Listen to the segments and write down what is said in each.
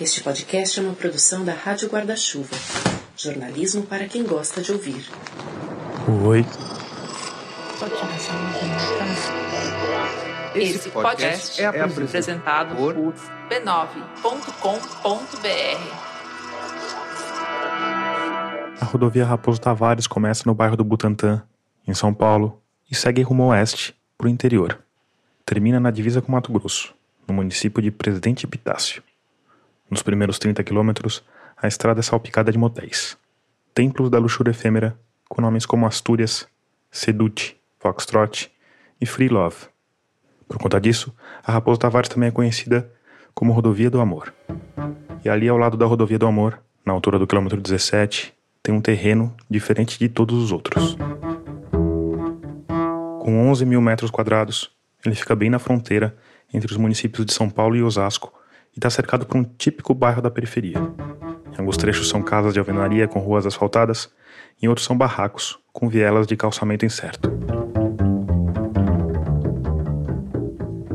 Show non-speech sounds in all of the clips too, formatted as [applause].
Este podcast é uma produção da Rádio Guarda-Chuva. Jornalismo para quem gosta de ouvir. Oi. Esse podcast é apresentado por b9.com.br. A rodovia Raposo Tavares começa no bairro do Butantã, em São Paulo, e segue rumo oeste, para o interior. Termina na divisa com Mato Grosso, no município de Presidente Epitácio. Nos primeiros 30 quilômetros, a estrada é salpicada de motéis. Templos da luxúria efêmera, com nomes como Astúrias, Sedute, Foxtrot e Free Love. Por conta disso, a Raposo Tavares também é conhecida como Rodovia do Amor. E ali ao lado da Rodovia do Amor, na altura do quilômetro 17, tem um terreno diferente de todos os outros. Com 11 mil metros quadrados, ele fica bem na fronteira entre os municípios de São Paulo e Osasco e está cercado por um típico bairro da periferia. Em alguns trechos são casas de alvenaria com ruas asfaltadas, em outros são barracos com vielas de calçamento incerto.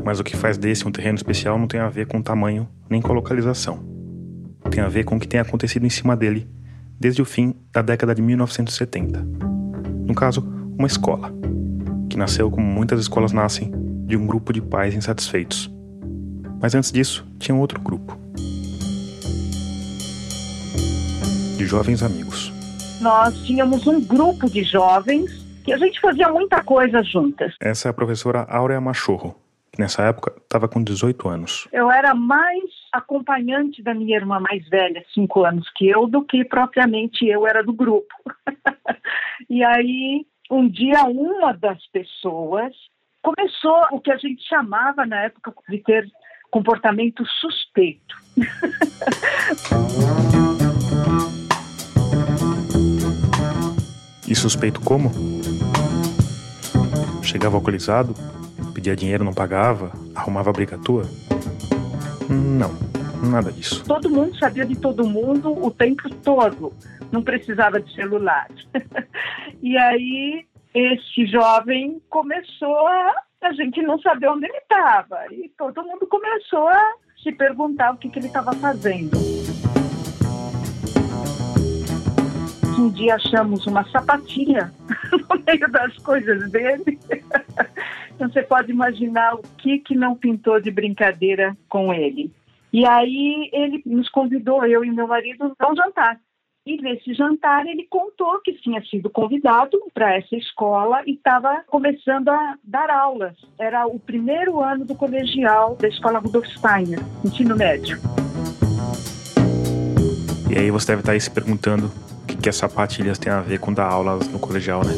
Mas o que faz desse um terreno especial não tem a ver com tamanho nem com localização. Tem a ver com o que tem acontecido em cima dele desde o fim da década de 1970. No caso, uma escola, que nasceu como muitas escolas nascem, de um grupo de pais insatisfeitos mas antes disso, tinha um outro grupo. De jovens amigos. Nós tínhamos um grupo de jovens que a gente fazia muita coisa juntas. Essa é a professora Áurea Machorro, que nessa época estava com 18 anos. Eu era mais acompanhante da minha irmã mais velha, cinco anos que eu, do que propriamente eu era do grupo. [laughs] e aí, um dia, uma das pessoas começou o que a gente chamava na época de ter comportamento suspeito. E suspeito como? Chegava alcoolizado, pedia dinheiro, não pagava, arrumava briga tua? Não, nada disso. Todo mundo sabia de todo mundo o tempo todo, não precisava de celular. [laughs] e aí esse jovem começou a a gente não sabia onde ele estava. E todo mundo começou a se perguntar o que, que ele estava fazendo. Um dia achamos uma sapatilha [laughs] no meio das coisas dele. [laughs] Então você pode imaginar o que, que não pintou de brincadeira com ele. E aí ele nos convidou, eu e meu marido, a um jantar. E nesse jantar ele contou que tinha sido convidado para essa escola e estava começando a dar aulas. Era o primeiro ano do colegial da escola Rudolf Steiner, ensino médio. E aí você deve estar aí se perguntando o que, que as sapatilhas têm a ver com dar aulas no colegial, né?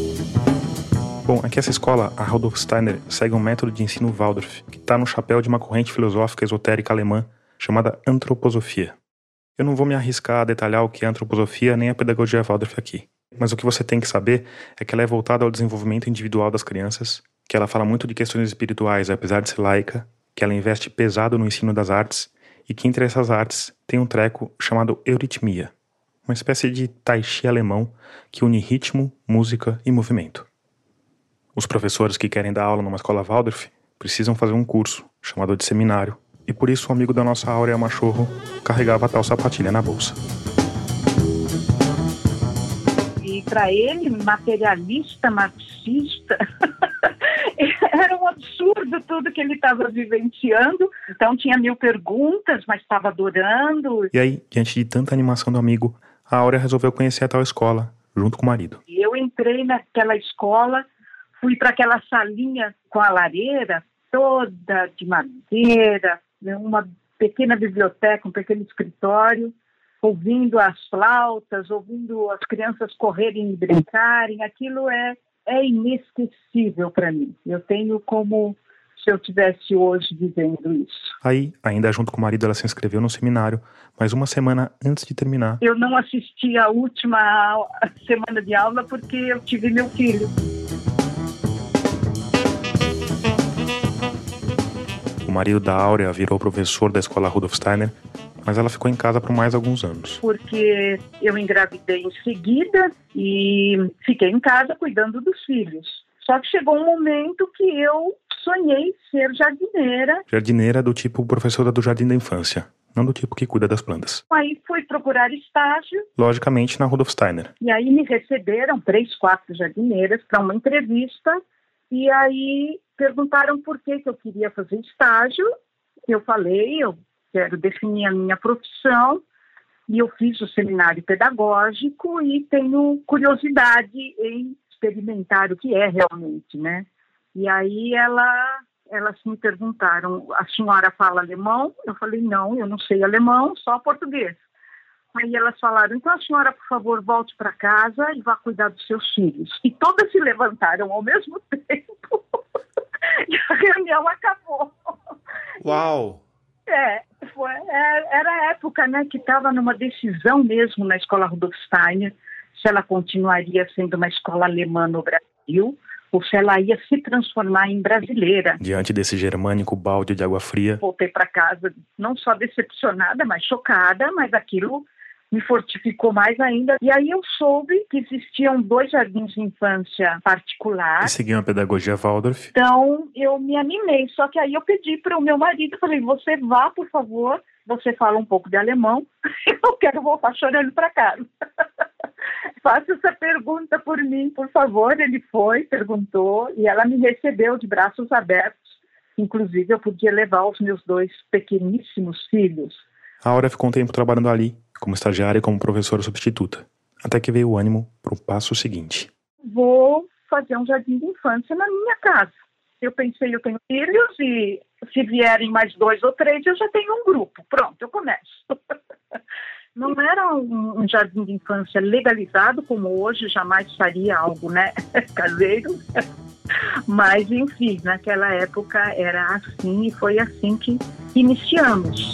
Bom, aqui essa escola, a Rudolf Steiner, segue um método de ensino Waldorf, que está no chapéu de uma corrente filosófica esotérica alemã chamada antroposofia. Eu não vou me arriscar a detalhar o que é a antroposofia nem a pedagogia Waldorf aqui. Mas o que você tem que saber é que ela é voltada ao desenvolvimento individual das crianças, que ela fala muito de questões espirituais, apesar de ser laica, que ela investe pesado no ensino das artes e que entre essas artes tem um treco chamado euritmia, uma espécie de tai chi alemão que une ritmo, música e movimento. Os professores que querem dar aula numa escola Waldorf precisam fazer um curso, chamado de seminário, e por isso um amigo da nossa Áurea Machorro carregava tal sapatilha na bolsa. E para ele, materialista, marxista, [laughs] era um absurdo tudo que ele estava vivenciando. Então tinha mil perguntas, mas estava adorando. E aí, diante de tanta animação do amigo, a Áurea resolveu conhecer a tal escola, junto com o marido. E eu entrei naquela escola, fui para aquela salinha com a lareira toda de madeira, uma pequena biblioteca, um pequeno escritório, ouvindo as flautas, ouvindo as crianças correrem e brincarem, aquilo é, é inesquecível para mim. Eu tenho como se eu tivesse hoje vivendo isso. Aí, ainda junto com o marido, ela se inscreveu no seminário, mas uma semana antes de terminar. Eu não assisti a última semana de aula porque eu tive meu filho. O marido da Áurea virou professor da escola Rudolf Steiner, mas ela ficou em casa por mais alguns anos. Porque eu engravidei em seguida e fiquei em casa cuidando dos filhos. Só que chegou um momento que eu sonhei ser jardineira. Jardineira do tipo professora do jardim da infância não do tipo que cuida das plantas. Aí fui procurar estágio. Logicamente na Rudolf Steiner. E aí me receberam três, quatro jardineiras para uma entrevista e aí perguntaram por que, que eu queria fazer estágio. Eu falei, eu quero definir a minha profissão e eu fiz o seminário pedagógico e tenho curiosidade em experimentar o que é realmente, né? E aí ela elas me perguntaram: a senhora fala alemão? Eu falei: não, eu não sei alemão, só português. Aí elas falaram: então a senhora, por favor, volte para casa e vá cuidar dos seus filhos. E todas se levantaram ao mesmo [laughs] tempo e [laughs] a reunião acabou. Uau! É, foi, é, era a época né, que estava numa decisão mesmo na escola Rudolf Steiner se ela continuaria sendo uma escola alemã no Brasil ou se ela ia se transformar em brasileira. Diante desse germânico balde de água fria. Voltei para casa não só decepcionada, mas chocada, mas aquilo me fortificou mais ainda. E aí eu soube que existiam dois jardins de infância particular. E seguiam a pedagogia Waldorf. Então eu me animei, só que aí eu pedi para o meu marido, falei, você vá, por favor, você fala um pouco de alemão, [laughs] eu quero voltar chorando para casa. [laughs] Faça essa pergunta por mim, por favor. Ele foi, perguntou, e ela me recebeu de braços abertos. Inclusive, eu podia levar os meus dois pequeníssimos filhos. A Aura ficou um tempo trabalhando ali, como estagiária e como professora substituta, até que veio o ânimo para o passo seguinte. Vou fazer um jardim de infância na minha casa. Eu pensei, eu tenho filhos e se vierem mais dois ou três, eu já tenho um grupo. Pronto, eu começo. [laughs] Não era um, jardim de infância legalizado como hoje, jamais faria algo, né, [laughs] caseiro. Mas, enfim, naquela época era assim e foi assim que iniciamos.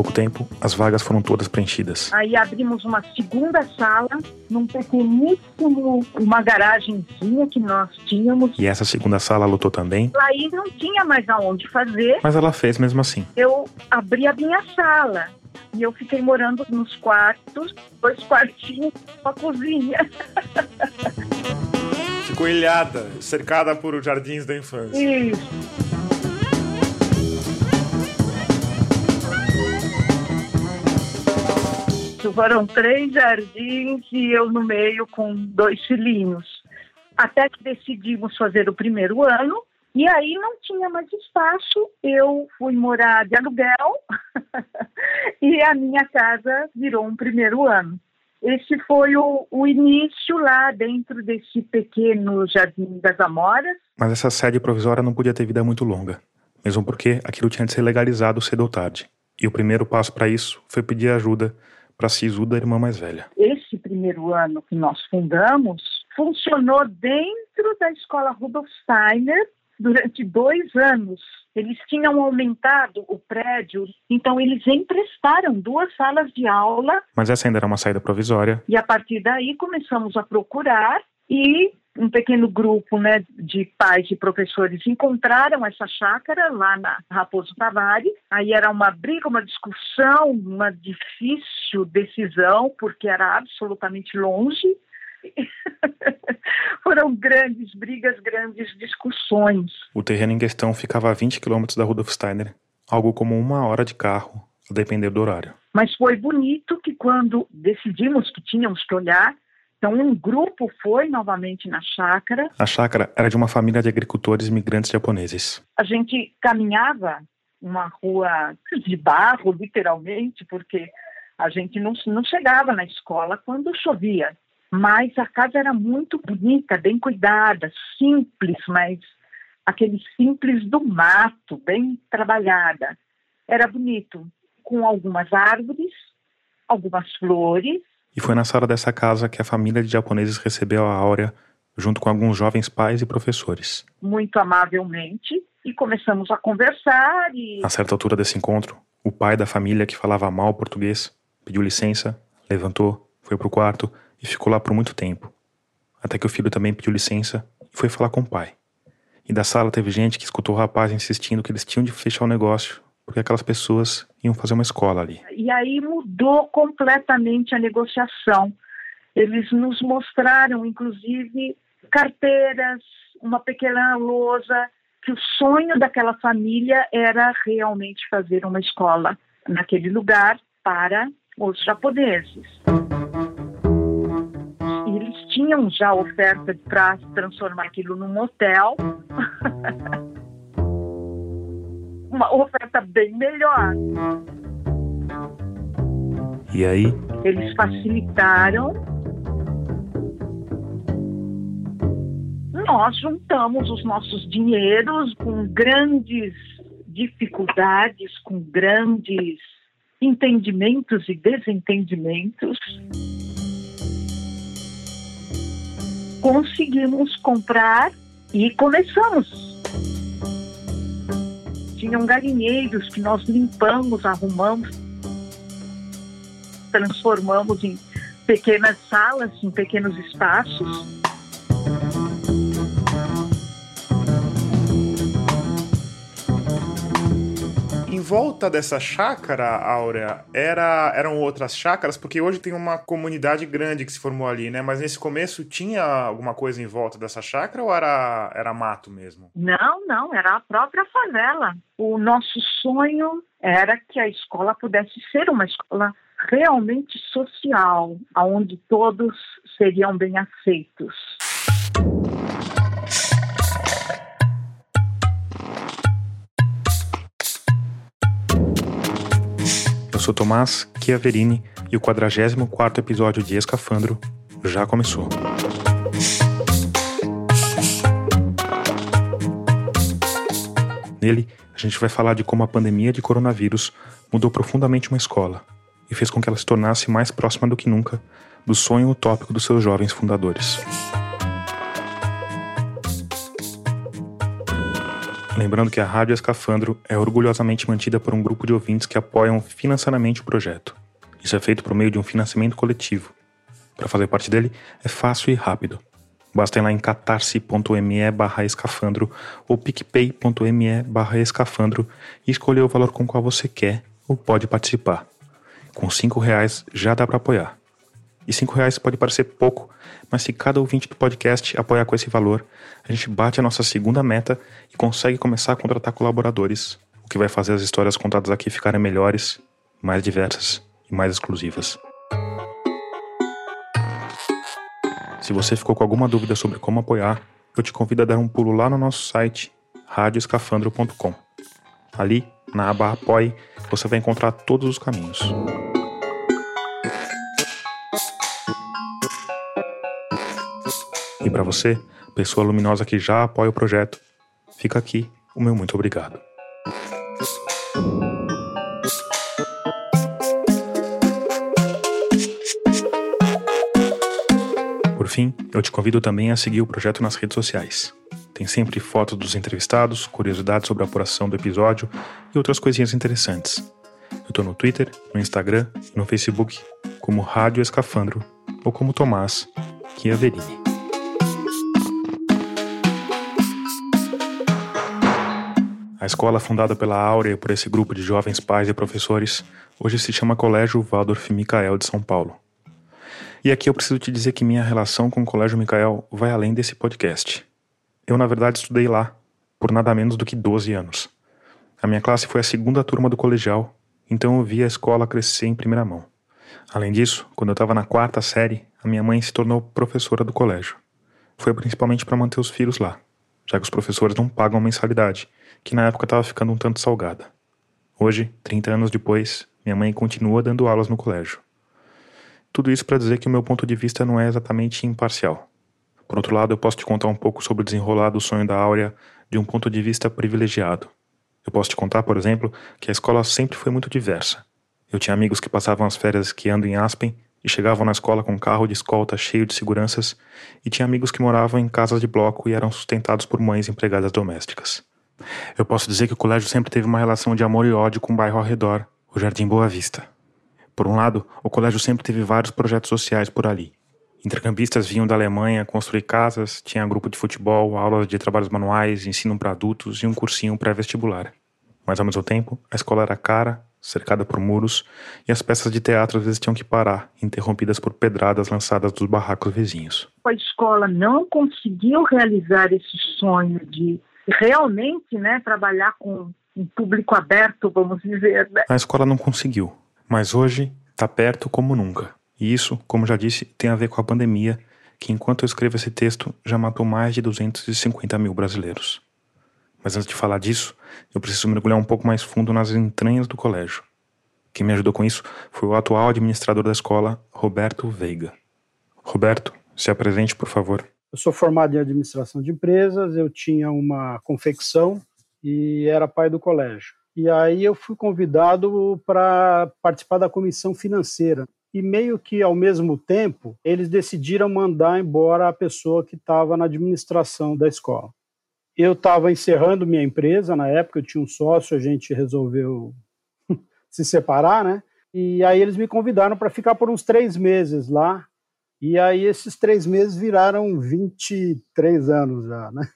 Pouco tempo, as vagas foram todas preenchidas. Aí abrimos uma segunda sala, num pequeníssimo, uma garagenzinha que nós tínhamos. E essa segunda sala lotou também? Aí não tinha mais aonde fazer. Mas ela fez mesmo assim. Eu abri a minha sala. E eu fiquei morando nos quartos, dois quartinhos, uma cozinha. Ficou ilhada, cercada por jardins da infância. Isso. Foram três jardins e eu no meio com dois filhinhos. Até que decidimos fazer o primeiro ano e aí não tinha mais espaço. Eu fui morar de aluguel [laughs] e a minha casa virou um primeiro ano. Esse foi o, o, início lá dentro desse pequeno Jardim das Amoras. Mas essa sede provisória não podia ter vida muito longa, mesmo porque aquilo tinha de ser legalizado cedo ou tarde. E o primeiro passo para isso foi pedir ajuda para a Sisu da irmã mais velha. Esse primeiro ano que nós fundamos funcionou dentro da escola Rudolf Steiner durante dois anos. Eles tinham aumentado o prédio, então eles emprestaram duas salas de aula. Mas essa ainda era uma saída provisória. E a partir daí começamos a procurar e um pequeno grupo né, de pais e professores encontraram essa chácara lá na Raposo Tavares. Aí era uma briga, uma discussão, uma difícil decisão, porque era absolutamente longe. [laughs] Foram grandes brigas, grandes discussões. O terreno em questão ficava a 20 quilômetros da Rudolf Steiner, algo como uma hora de carro, a depender do horário. Mas foi bonito que quando decidimos que tínhamos que olhar, então, um grupo foi novamente na chácara. A chácara era de uma família de agricultores migrantes japoneses. A gente caminhava uma rua de barro, literalmente, porque a gente não, não chegava na escola quando chovia. Mas a casa era muito bonita, bem cuidada, simples, mas aquele simples do mato, bem trabalhada. Era bonito, com algumas árvores, algumas flores, e foi na sala dessa casa que a família de japoneses recebeu a Áurea, junto com alguns jovens pais e professores. Muito amavelmente, e começamos a conversar e... A certa altura desse encontro, o pai da família, que falava mal português, pediu licença, levantou, foi pro quarto e ficou lá por muito tempo. Até que o filho também pediu licença e foi falar com o pai. E da sala teve gente que escutou o rapaz insistindo que eles tinham de fechar o negócio porque aquelas pessoas iam fazer uma escola ali. E aí mudou completamente a negociação. Eles nos mostraram, inclusive, carteiras, uma pequena lousa, que o sonho daquela família era realmente fazer uma escola naquele lugar para os japoneses. Eles tinham já oferta para transformar aquilo num hotel. [laughs] uma oferta bem melhor. E aí? Eles facilitaram. Nós juntamos os nossos dinheiros com grandes dificuldades, com grandes entendimentos e desentendimentos. Conseguimos comprar e começamos tinham galinheiros que nós limpamos, arrumamos, transformamos em pequenas salas, em pequenos espaços. Em volta dessa chácara, Áurea, era, eram outras chácaras, porque hoje tem uma comunidade grande que se formou ali, né? Mas nesse começo tinha alguma coisa em volta dessa chácara ou era, era mato mesmo? Não, não, era a própria favela. O nosso sonho era que a escola pudesse ser uma escola realmente social, onde todos seriam bem aceitos. Eu sou Tomás Chiaverini e o 44 episódio de Escafandro já começou. Nele, a gente vai falar de como a pandemia de coronavírus mudou profundamente uma escola e fez com que ela se tornasse mais próxima do que nunca do sonho utópico dos seus jovens fundadores. Lembrando que a Rádio Escafandro é orgulhosamente mantida por um grupo de ouvintes que apoiam financeiramente o projeto. Isso é feito por meio de um financiamento coletivo. Para fazer parte dele é fácil e rápido. Basta ir lá em catarse.me barra escafandro ou picpay.me barra escafandro e escolher o valor com qual você quer ou pode participar. Com cinco reais já dá para apoiar. E cinco reais pode parecer pouco, mas se cada ouvinte do podcast apoiar com esse valor, a gente bate a nossa segunda meta e consegue começar a contratar colaboradores, o que vai fazer as histórias contadas aqui ficarem melhores, mais diversas e mais exclusivas. Se você ficou com alguma dúvida sobre como apoiar, eu te convido a dar um pulo lá no nosso site radioescafandro.com. Ali, na aba Apoie, você vai encontrar todos os caminhos. E para você, pessoa luminosa que já apoia o projeto, fica aqui o meu muito obrigado. Por fim, eu te convido também a seguir o projeto nas redes sociais. Tem sempre fotos dos entrevistados, curiosidades sobre a apuração do episódio e outras coisinhas interessantes. Eu tô no Twitter, no Instagram e no Facebook como Rádio Escafandro ou como Tomás Chiaverini. A escola, fundada pela Áurea por esse grupo de jovens pais e professores, hoje se chama Colégio Waldorf Micael de São Paulo. E aqui eu preciso te dizer que minha relação com o Colégio Micael vai além desse podcast. Eu, na verdade, estudei lá, por nada menos do que 12 anos. A minha classe foi a segunda turma do colegial, então eu vi a escola crescer em primeira mão. Além disso, quando eu estava na quarta série, a minha mãe se tornou professora do colégio. Foi principalmente para manter os filhos lá, já que os professores não pagam mensalidade que na época estava ficando um tanto salgada. Hoje, 30 anos depois, minha mãe continua dando aulas no colégio. Tudo isso para dizer que o meu ponto de vista não é exatamente imparcial. Por outro lado, eu posso te contar um pouco sobre o desenrolar do sonho da Áurea de um ponto de vista privilegiado. Eu posso te contar, por exemplo, que a escola sempre foi muito diversa. Eu tinha amigos que passavam as férias esquiando em Aspen e chegavam na escola com um carro de escolta cheio de seguranças, e tinha amigos que moravam em casas de bloco e eram sustentados por mães empregadas domésticas. Eu posso dizer que o colégio sempre teve uma relação de amor e ódio com o bairro ao redor, o Jardim Boa Vista. Por um lado, o colégio sempre teve vários projetos sociais por ali. Intercambistas vinham da Alemanha construir casas, tinha grupo de futebol, aulas de trabalhos manuais, ensino para adultos e um cursinho pré-vestibular. Mas ao mesmo tempo, a escola era cara cercada por muros, e as peças de teatro às vezes tinham que parar, interrompidas por pedradas lançadas dos barracos vizinhos. A escola não conseguiu realizar esse sonho de realmente né, trabalhar com um público aberto, vamos dizer. Né? A escola não conseguiu, mas hoje está perto como nunca. E isso, como já disse, tem a ver com a pandemia, que enquanto eu escrevo esse texto já matou mais de 250 mil brasileiros. Mas antes de falar disso, eu preciso mergulhar um pouco mais fundo nas entranhas do colégio. Quem me ajudou com isso foi o atual administrador da escola, Roberto Veiga. Roberto, se apresente, por favor. Eu sou formado em administração de empresas, eu tinha uma confecção e era pai do colégio. E aí eu fui convidado para participar da comissão financeira. E meio que ao mesmo tempo, eles decidiram mandar embora a pessoa que estava na administração da escola. Eu estava encerrando minha empresa na época, eu tinha um sócio, a gente resolveu [laughs] se separar, né? E aí eles me convidaram para ficar por uns três meses lá. E aí esses três meses viraram 23 anos já, né?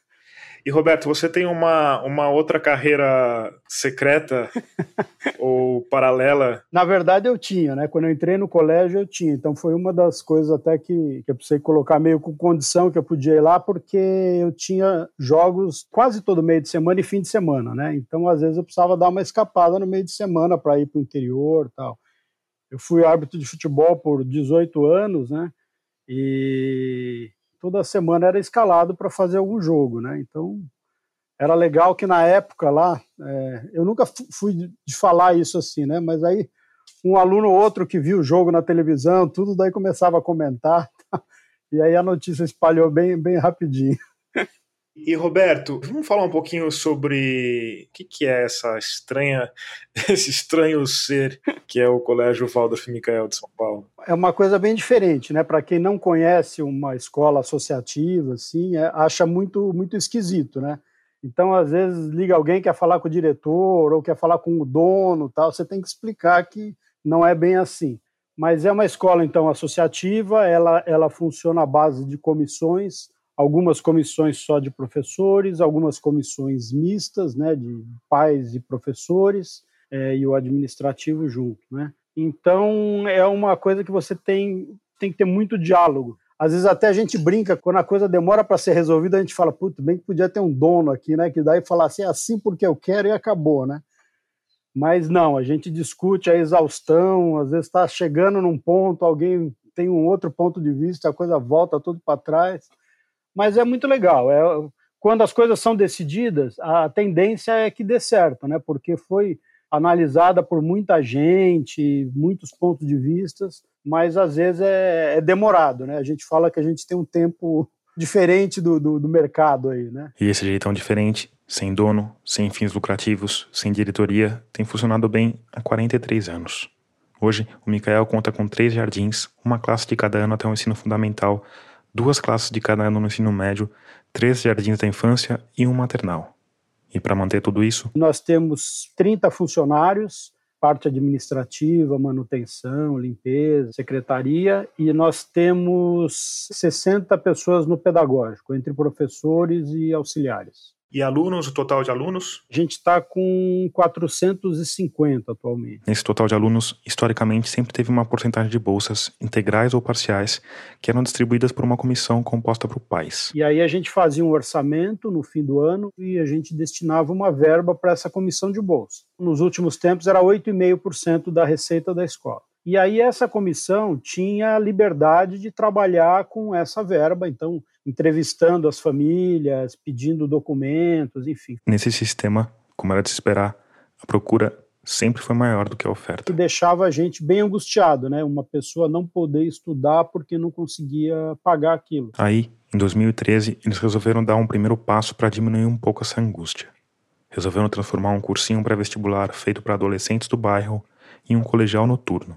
E Roberto, você tem uma, uma outra carreira secreta [laughs] ou paralela? Na verdade, eu tinha, né? Quando eu entrei no colégio, eu tinha. Então foi uma das coisas até que, que eu precisei colocar meio com condição que eu podia ir lá, porque eu tinha jogos quase todo meio de semana e fim de semana, né? Então, às vezes, eu precisava dar uma escapada no meio de semana para ir para o interior tal. Eu fui árbitro de futebol por 18 anos, né? E toda semana era escalado para fazer algum jogo, né? Então era legal que na época lá, é, eu nunca fui de falar isso assim, né? Mas aí um aluno ou outro que viu o jogo na televisão, tudo daí começava a comentar, [laughs] e aí a notícia espalhou bem, bem rapidinho. E Roberto, vamos falar um pouquinho sobre o que, que é essa estranha, [laughs] esse estranho ser que é o Colégio Waldorf Michael de São Paulo. É uma coisa bem diferente, né? Para quem não conhece uma escola associativa, assim, é, acha muito muito esquisito, né? Então, às vezes liga alguém quer falar com o diretor ou quer falar com o dono, tal. Você tem que explicar que não é bem assim. Mas é uma escola então associativa. Ela ela funciona à base de comissões algumas comissões só de professores, algumas comissões mistas, né, de pais e professores, é, e o administrativo junto, né. Então é uma coisa que você tem tem que ter muito diálogo. Às vezes até a gente brinca quando a coisa demora para ser resolvida, a gente fala, puto, bem que podia ter um dono aqui, né, que daí falar assim, é assim porque eu quero e acabou, né. Mas não, a gente discute a exaustão, às vezes está chegando num ponto, alguém tem um outro ponto de vista, a coisa volta tudo para trás mas é muito legal. É, quando as coisas são decididas, a tendência é que dê certo, né? Porque foi analisada por muita gente, muitos pontos de vistas, mas às vezes é, é demorado, né? A gente fala que a gente tem um tempo [laughs] diferente do, do, do mercado aí, né? E esse jeitão diferente, sem dono, sem fins lucrativos, sem diretoria, tem funcionado bem há 43 anos. Hoje, o Micael conta com três jardins, uma classe de cada ano até o ensino fundamental, duas classes de cada ano no ensino médio, três jardins da infância e um maternal. E para manter tudo isso? Nós temos 30 funcionários, parte administrativa, manutenção, limpeza, secretaria, e nós temos 60 pessoas no pedagógico, entre professores e auxiliares. E alunos, o total de alunos? A gente está com 450 atualmente. Nesse total de alunos, historicamente sempre teve uma porcentagem de bolsas, integrais ou parciais, que eram distribuídas por uma comissão composta por pais. E aí a gente fazia um orçamento no fim do ano e a gente destinava uma verba para essa comissão de bolsa. Nos últimos tempos era 8,5% da receita da escola. E aí essa comissão tinha liberdade de trabalhar com essa verba, então entrevistando as famílias, pedindo documentos, enfim. Nesse sistema, como era de se esperar, a procura sempre foi maior do que a oferta. Que deixava a gente bem angustiado, né? Uma pessoa não poder estudar porque não conseguia pagar aquilo. Aí, em 2013, eles resolveram dar um primeiro passo para diminuir um pouco essa angústia. Resolveram transformar um cursinho pré-vestibular feito para adolescentes do bairro em um colegial noturno.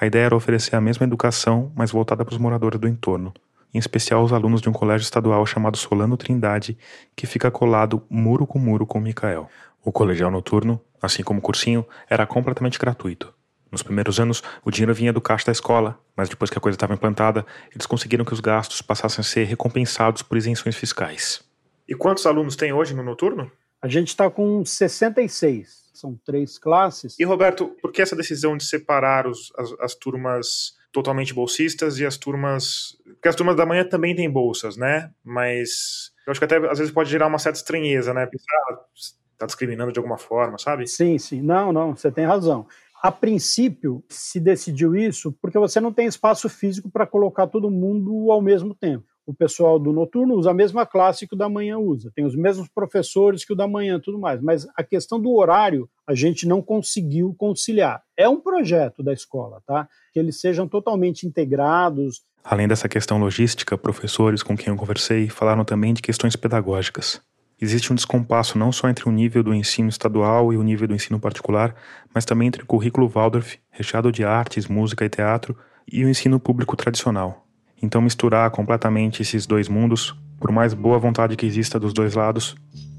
A ideia era oferecer a mesma educação, mas voltada para os moradores do entorno, em especial os alunos de um colégio estadual chamado Solano Trindade, que fica colado muro com muro com Micael. O colegial noturno, assim como o cursinho, era completamente gratuito. Nos primeiros anos, o dinheiro vinha do caixa da escola, mas depois que a coisa estava implantada, eles conseguiram que os gastos passassem a ser recompensados por isenções fiscais. E quantos alunos tem hoje no noturno? A gente está com 66, são três classes. E, Roberto, por que essa decisão de separar os, as, as turmas totalmente bolsistas e as turmas. Porque as turmas da manhã também têm bolsas, né? Mas eu acho que até às vezes pode gerar uma certa estranheza, né? Pensar, está discriminando de alguma forma, sabe? Sim, sim. Não, não, você tem razão. A princípio, se decidiu isso porque você não tem espaço físico para colocar todo mundo ao mesmo tempo. O pessoal do noturno usa a mesma classe que o da manhã usa, tem os mesmos professores que o da manhã, tudo mais. Mas a questão do horário a gente não conseguiu conciliar. É um projeto da escola, tá? Que eles sejam totalmente integrados. Além dessa questão logística, professores com quem eu conversei falaram também de questões pedagógicas. Existe um descompasso não só entre o nível do ensino estadual e o nível do ensino particular, mas também entre o currículo Waldorf, recheado de artes, música e teatro, e o ensino público tradicional. Então, misturar completamente esses dois mundos, por mais boa vontade que exista dos dois lados,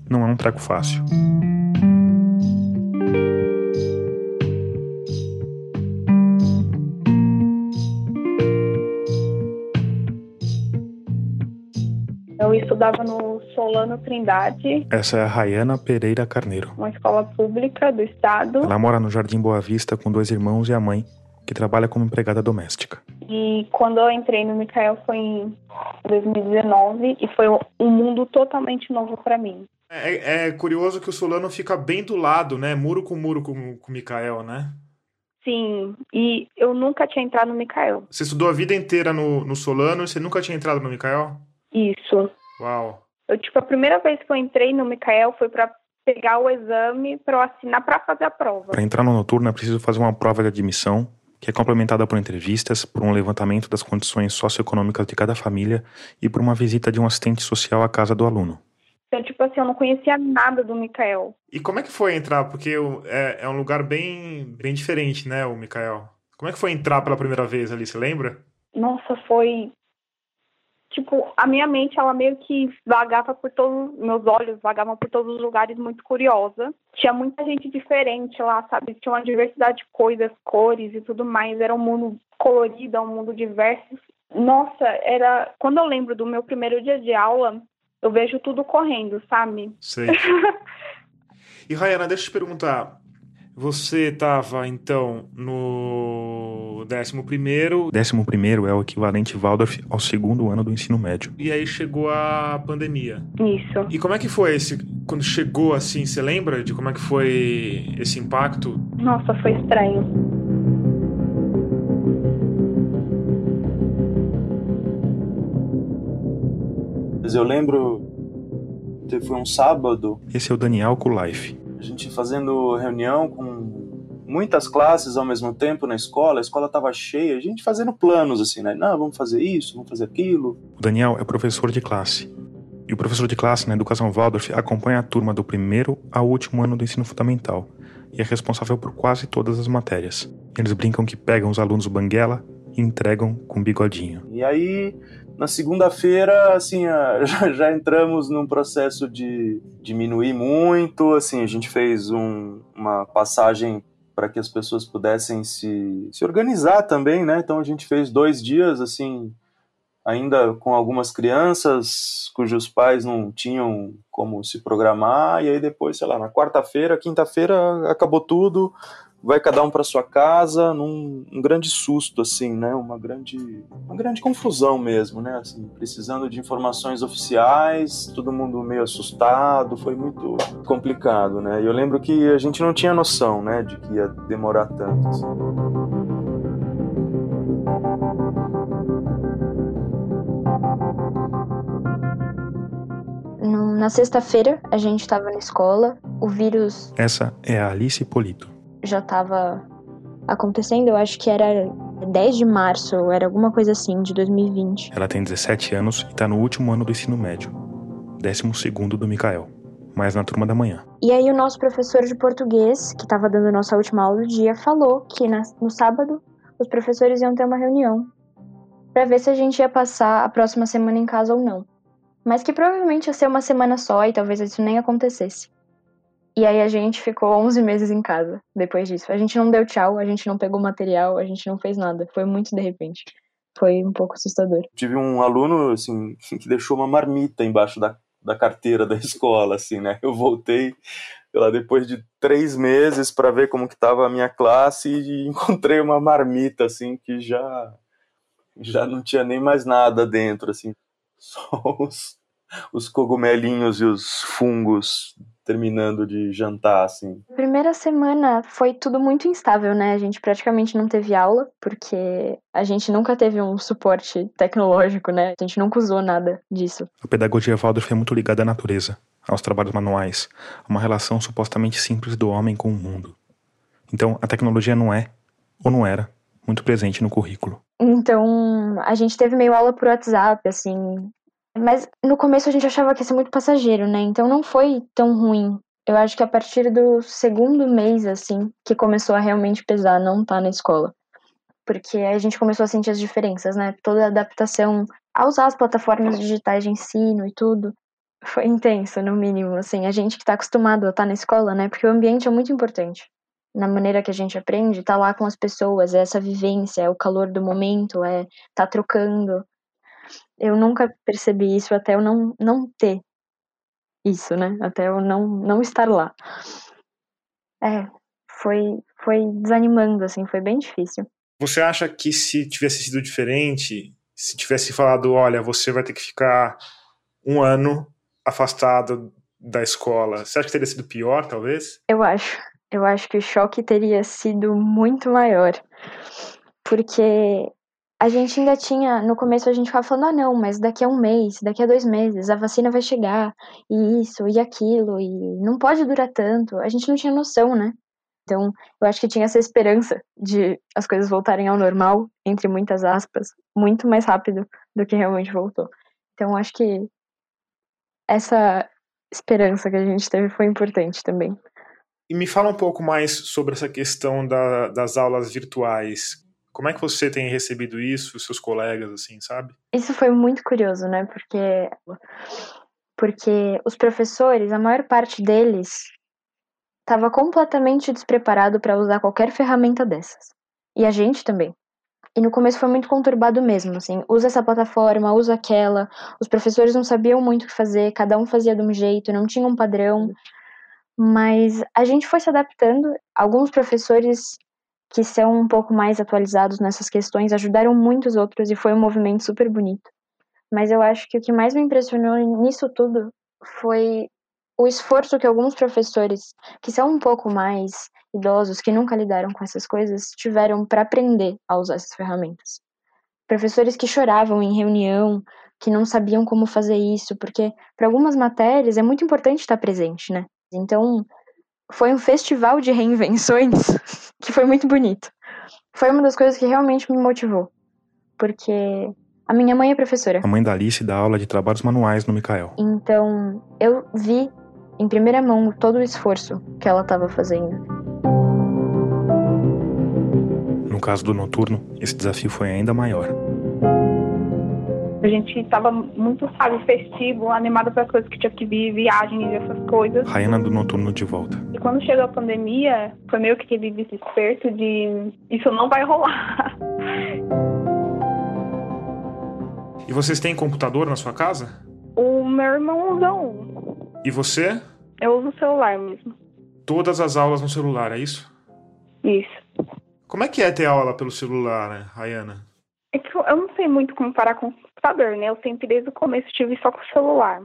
não é um treco fácil. Eu estudava no Solano Trindade. Essa é a Rayana Pereira Carneiro. Uma escola pública do estado. Ela mora no Jardim Boa Vista com dois irmãos e a mãe, que trabalha como empregada doméstica. E quando eu entrei no Micael foi em 2019 e foi um mundo totalmente novo para mim. É, é, curioso que o Solano fica bem do lado, né? Muro com muro com, com o Micael, né? Sim, e eu nunca tinha entrado no Micael. Você estudou a vida inteira no, no Solano e você nunca tinha entrado no Micael? Isso. Uau. Eu, tipo, a primeira vez que eu entrei no Micael foi para pegar o exame para eu assinar para fazer a prova. Para entrar no noturno é preciso fazer uma prova de admissão, que é complementada por entrevistas, por um levantamento das condições socioeconômicas de cada família e por uma visita de um assistente social à casa do aluno. Então, tipo assim, eu não conhecia nada do Micael. E como é que foi entrar? Porque é, é um lugar bem, bem diferente, né, o Micael? Como é que foi entrar pela primeira vez ali, você lembra? Nossa, foi tipo, a minha mente, ela meio que vagava por todos, meus olhos vagavam por todos os lugares muito curiosa. Tinha muita gente diferente lá, sabe? Tinha uma diversidade de coisas, cores e tudo mais. Era um mundo colorido, um mundo diverso. Nossa, era. Quando eu lembro do meu primeiro dia de aula, eu vejo tudo correndo, sabe? Sei. [laughs] e Rayana, deixa eu te perguntar. Você estava, então, no 11º. 11º é o equivalente Waldorf ao segundo ano do ensino médio. E aí chegou a pandemia. Isso. E como é que foi esse... Quando chegou, assim, você lembra de como é que foi esse impacto? Nossa, foi estranho. Mas eu lembro... Foi um sábado. Esse é o Daniel Kulife a gente fazendo reunião com muitas classes ao mesmo tempo na escola, a escola estava cheia, a gente fazendo planos assim, né? Não, vamos fazer isso, vamos fazer aquilo. O Daniel é professor de classe. E o professor de classe na educação Waldorf acompanha a turma do primeiro ao último ano do ensino fundamental e é responsável por quase todas as matérias. Eles brincam que pegam os alunos banguela e entregam com bigodinho. E aí na segunda-feira, assim, [laughs] já, já, entramos num processo de diminuir muito, assim, a gente fez um, uma passagem para que as pessoas pudessem se, se organizar também, né? Então a gente fez dois dias, assim, ainda com algumas crianças cujos pais não tinham como se programar, e aí depois, sei lá, na quarta-feira, quinta-feira acabou tudo, vai cada um para sua casa num um grande susto assim, né? Uma grande uma grande confusão mesmo, né? Assim, precisando de informações oficiais, todo mundo meio assustado, foi muito complicado, né? E eu lembro que a gente não tinha noção, né, de que ia demorar tanto. Assim. Na sexta-feira, a gente estava na escola, o vírus. Essa é a Alice Polito já estava acontecendo, eu acho que era 10 de março, era alguma coisa assim, de 2020. Ela tem 17 anos e está no último ano do ensino médio, 12 do Micael, mas na turma da manhã. E aí o nosso professor de português, que estava dando nossa última aula do dia, falou que na, no sábado os professores iam ter uma reunião para ver se a gente ia passar a próxima semana em casa ou não. Mas que provavelmente ia ser uma semana só e talvez isso nem acontecesse. E aí a gente ficou 11 meses em casa depois disso. A gente não deu tchau, a gente não pegou material, a gente não fez nada. Foi muito de repente. Foi um pouco assustador. Tive um aluno, assim, [laughs] que deixou uma marmita embaixo da da carteira da [laughs] escola, assim, né? Eu voltei lá depois de três meses para ver como que estava a minha classe e [laughs] encontrei uma marmita, assim, que já já não tinha nem mais nada dentro, assim, só os, os cogumelinhos e os fungos terminando de jantar, assim. Primeira semana foi tudo muito instável, né? A gente praticamente não teve aula, porque a gente nunca teve um suporte tecnológico, né? A gente nunca usou nada disso. A pedagogia Waldorf é muito ligada à natureza, aos trabalhos manuais, a uma relação supostamente simples do homem com o mundo. Então, a tecnologia não é, ou não era, muito presente no currículo. Então, a gente teve meio aula por WhatsApp, assim, mas no começo a gente achava que ia ser muito passageiro, né? Então não foi tão ruim. Eu acho que a partir do segundo mês, assim, que começou a realmente pesar não estar tá na escola. Porque a gente começou a sentir as diferenças, né? Toda a adaptação a usar as plataformas digitais de ensino e tudo. Foi intenso, no mínimo, assim. A gente que está acostumado a estar tá na escola, né? Porque o ambiente é muito importante. Na maneira que a gente aprende, tá lá com as pessoas, é essa vivência, é o calor do momento, é tá trocando, eu nunca percebi isso até eu não, não ter isso, né? Até eu não, não estar lá. É, foi, foi desanimando, assim, foi bem difícil. Você acha que se tivesse sido diferente, se tivesse falado, olha, você vai ter que ficar um ano afastado da escola, você acha que teria sido pior, talvez? Eu acho. Eu acho que o choque teria sido muito maior. Porque a gente ainda tinha, no começo a gente ficava falando, ah não, mas daqui a um mês, daqui a dois meses, a vacina vai chegar, e isso, e aquilo, e não pode durar tanto. A gente não tinha noção, né? Então, eu acho que tinha essa esperança de as coisas voltarem ao normal, entre muitas aspas, muito mais rápido do que realmente voltou. Então, acho que essa esperança que a gente teve foi importante também. E me fala um pouco mais sobre essa questão da, das aulas virtuais. Como é que você tem recebido isso, os seus colegas, assim, sabe? Isso foi muito curioso, né? Porque, porque os professores, a maior parte deles, estava completamente despreparado para usar qualquer ferramenta dessas. E a gente também. E no começo foi muito conturbado mesmo, assim, usa essa plataforma, usa aquela. Os professores não sabiam muito o que fazer, cada um fazia de um jeito, não tinha um padrão. Mas a gente foi se adaptando. Alguns professores que são um pouco mais atualizados nessas questões, ajudaram muitos outros e foi um movimento super bonito. Mas eu acho que o que mais me impressionou nisso tudo foi o esforço que alguns professores, que são um pouco mais idosos, que nunca lidaram com essas coisas, tiveram para aprender a usar essas ferramentas. Professores que choravam em reunião, que não sabiam como fazer isso, porque para algumas matérias é muito importante estar presente, né? Então, foi um festival de reinvenções [laughs] que foi muito bonito. Foi uma das coisas que realmente me motivou. Porque a minha mãe é professora. A mãe da Alice dá aula de trabalhos manuais no Micael. Então, eu vi em primeira mão todo o esforço que ela estava fazendo. No caso do noturno, esse desafio foi ainda maior. A gente estava muito, sabe, festivo, animado para as coisas que tinha que vir, viagens e essas coisas. Raiana do Noturno de volta. E quando chegou a pandemia, foi meio que aquele desespero de isso não vai rolar. [laughs] E vocês têm computador na sua casa? O meu irmão usa um. E você? Eu uso o celular mesmo. Todas as aulas no celular, é isso? Isso. Como é que é ter aula pelo celular, né, Rayana? É que eu não sei muito comparar com o computador, né? Eu sempre desde o começo tive só com o celular.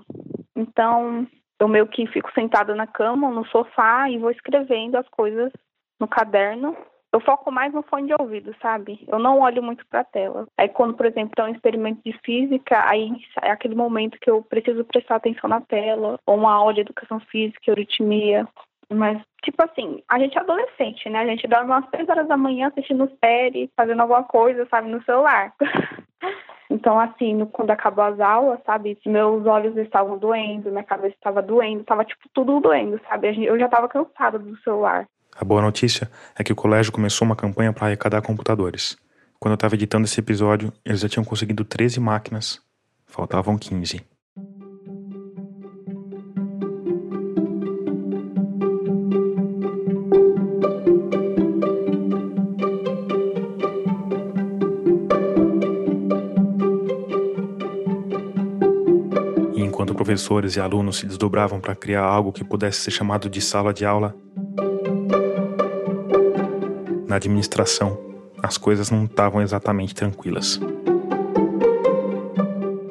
Então, eu meio que fico sentada na cama ou no sofá e vou escrevendo as coisas no caderno. Eu foco mais no fone de ouvido, sabe? Eu não olho muito para a tela. Aí quando, por exemplo, tem um experimento de física, aí é aquele momento que eu preciso prestar atenção na tela, ou uma aula de educação física, euritmia. Mas, tipo assim, a gente é adolescente, né? A gente dorme umas três horas da manhã assistindo série, fazendo alguma coisa, sabe, no celular. [laughs] então, assim, quando acabou as aulas, sabe, meus olhos estavam doendo, minha cabeça estava doendo, estava, tipo, tudo doendo, sabe? Eu já estava cansada do celular. A boa notícia é que o colégio começou uma campanha para arrecadar computadores. Quando eu estava editando esse episódio, eles já tinham conseguido 13 máquinas. Faltavam 15. Professores e alunos se desdobravam para criar algo que pudesse ser chamado de sala de aula, na administração, as coisas não estavam exatamente tranquilas.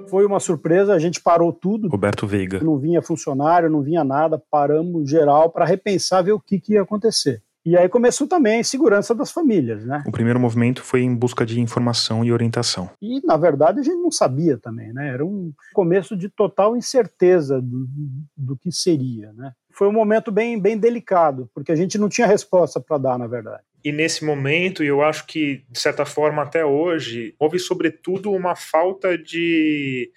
Foi uma surpresa, a gente parou tudo. Roberto Veiga. Não vinha funcionário, não vinha nada, paramos geral para repensar, ver o que, que ia acontecer. E aí começou também a insegurança das famílias, né? O primeiro movimento foi em busca de informação e orientação. E, na verdade, a gente não sabia também, né? Era um começo de total incerteza do, do que seria, né? Foi um momento bem, bem delicado, porque a gente não tinha resposta para dar, na verdade. E nesse momento, e eu acho que, de certa forma, até hoje, houve, sobretudo, uma falta de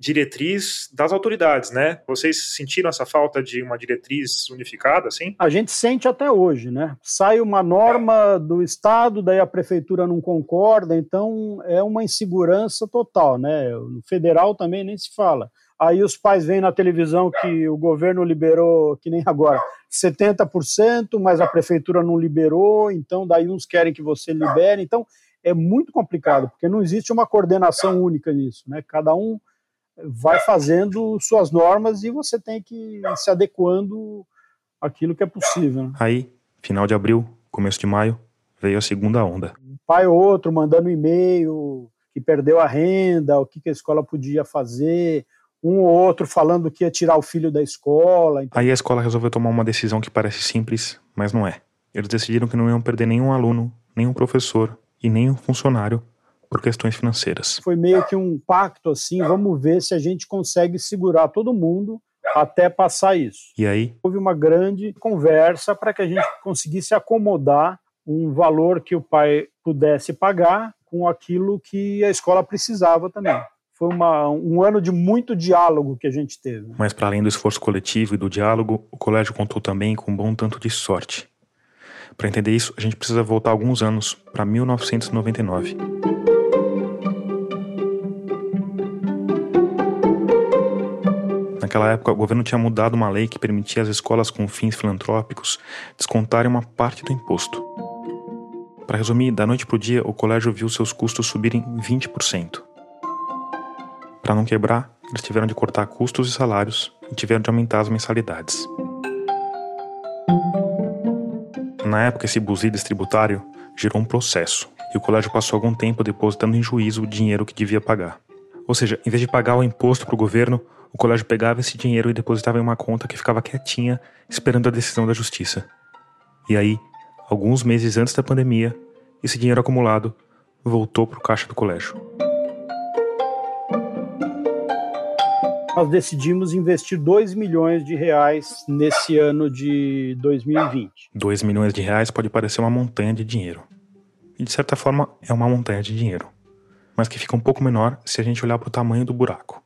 diretriz das autoridades, né? Vocês sentiram essa falta de uma diretriz unificada, assim? A gente sente até hoje, né? Sai uma norma do Estado, daí a prefeitura não concorda, então é uma insegurança total, né? No federal também nem se fala. Aí os pais veem na televisão que o governo liberou, que nem agora, 70%, mas a prefeitura não liberou, então daí uns querem que você libere. Então é muito complicado, porque não existe uma coordenação única nisso, né? Cada um vai fazendo suas normas e você tem que ir se adequando àquilo que é possível. Né? Aí, final de abril, começo de maio, veio a segunda onda. Um pai ou outro mandando e-mail que perdeu a renda, o que, a escola podia fazer, um ou outro falando que ia tirar o filho da escola. Aí a escola resolveu tomar uma decisão que parece simples, mas não é. Eles decidiram que não iam perder nenhum aluno, nenhum professor e nenhum funcionário por questões financeiras. Foi meio que um pacto assim, vamos ver se a gente consegue segurar todo mundo até passar isso. E aí? Houve uma grande conversa para que a gente conseguisse acomodar um valor que o pai pudesse pagar com aquilo que a escola precisava também. Foi uma, um ano de muito diálogo que a gente teve. Mas para além do esforço coletivo e do diálogo, o colégio contou também com um bom tanto de sorte. Para entender isso, a gente precisa voltar alguns anos, para 1999. Naquela época, o governo tinha mudado uma lei que permitia às escolas com fins filantrópicos descontarem uma parte do imposto. Para resumir, da noite para o dia, o colégio viu seus custos subirem 20%. Para não quebrar, eles tiveram de cortar custos e salários e tiveram de aumentar as mensalidades. Na época, esse buzides tributário gerou um processo e o colégio passou algum tempo depositando em juízo o dinheiro que devia pagar. Ou seja, em vez de pagar o imposto para o governo, o colégio pegava esse dinheiro e depositava em uma conta que ficava quietinha, esperando a decisão da justiça. E aí, alguns meses antes da pandemia, esse dinheiro acumulado voltou para o caixa do colégio. Nós decidimos investir 2 milhões de reais nesse ano de 2020. 2 milhões de reais pode parecer uma montanha de dinheiro. E de certa forma é uma montanha de dinheiro. Mas que fica um pouco menor se a gente olhar para o tamanho do buraco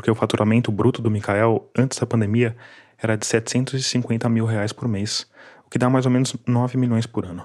porque o faturamento bruto do Mikael antes da pandemia era de 750 mil reais por mês, o que dá mais ou menos 9 milhões por ano.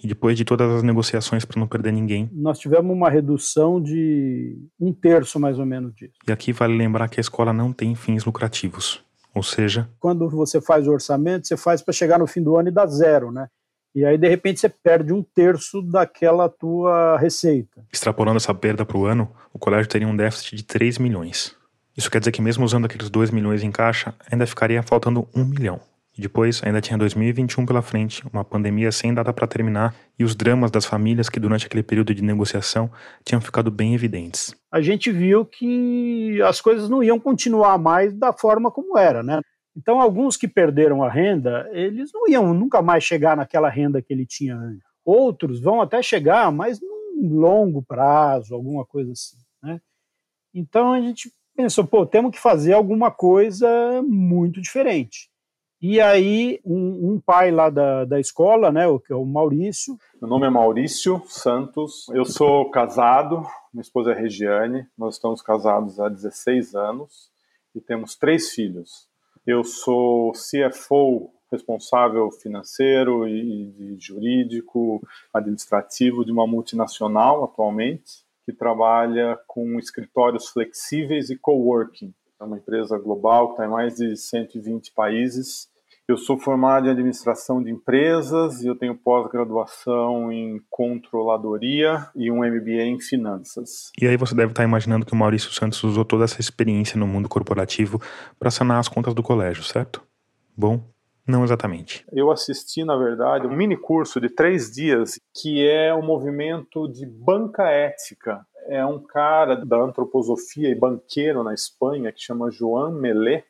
E depois de todas as negociações para não perder ninguém. Nós tivemos uma redução de um terço mais ou menos disso. E aqui vale lembrar que a escola não tem fins lucrativos. Ou seja. Quando você faz o orçamento, você faz para chegar no fim do ano e dar zero, né? E aí, de repente, você perde um terço daquela tua receita. Extrapolando essa perda para o ano, o colégio teria um déficit de 3 milhões. Isso quer dizer que mesmo usando aqueles 2 milhões em caixa, ainda ficaria faltando 1 milhão. E depois ainda tinha 2021 pela frente, uma pandemia sem data para terminar e os dramas das famílias que durante aquele período de negociação tinham ficado bem evidentes. A gente viu que as coisas não iam continuar mais da forma como era, né? Então alguns que perderam a renda, eles não iam nunca mais chegar naquela renda que ele tinha antes. Outros vão até chegar, mas num longo prazo, alguma coisa assim, né? Então a gente pensou, pô, temos que fazer alguma coisa muito diferente. E aí, um, um, pai lá da, da escola, né, o, que é o Maurício. Meu nome é Maurício Santos, eu sou casado, minha esposa é Regiane, nós estamos casados há 16 anos e temos três filhos. Eu sou CFO, responsável financeiro e, e jurídico, administrativo de uma multinacional atualmente que trabalha com escritórios flexíveis e coworking. É uma empresa global que está em mais de 120 países. Eu sou formado em administração de empresas e eu tenho pós-graduação em controladoria e um MBA em finanças. E aí você deve estar imaginando que o Maurício Santos usou toda essa experiência no mundo corporativo para sanar as contas do colégio, certo? Bom, não exatamente. Eu assisti, na verdade, um mini curso de três dias que é o movimento de banca ética. É um cara da antroposofia e banqueiro na Espanha que chama Joan Melé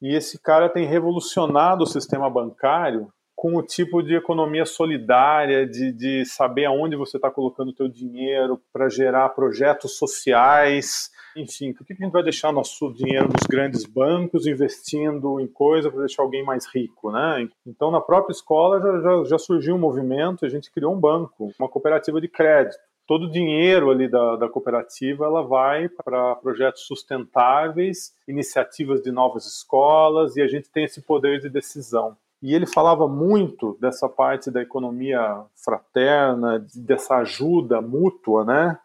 e esse cara tem revolucionado o sistema bancário com o tipo de economia solidária, de, de saber aonde você está colocando o teu dinheiro para gerar projetos sociais. Enfim, por que a gente vai deixar nosso dinheiro nos grandes bancos investindo em coisa para deixar alguém mais rico, né? Então, na própria escola já, já, já surgiu um movimento, a gente criou um banco, uma cooperativa de crédito todo o dinheiro ali da, da cooperativa ela vai para projetos sustentáveis, iniciativas de novas escolas e a gente tem esse poder de decisão. E ele falava muito dessa parte da economia fraterna, dessa ajuda mútua, né?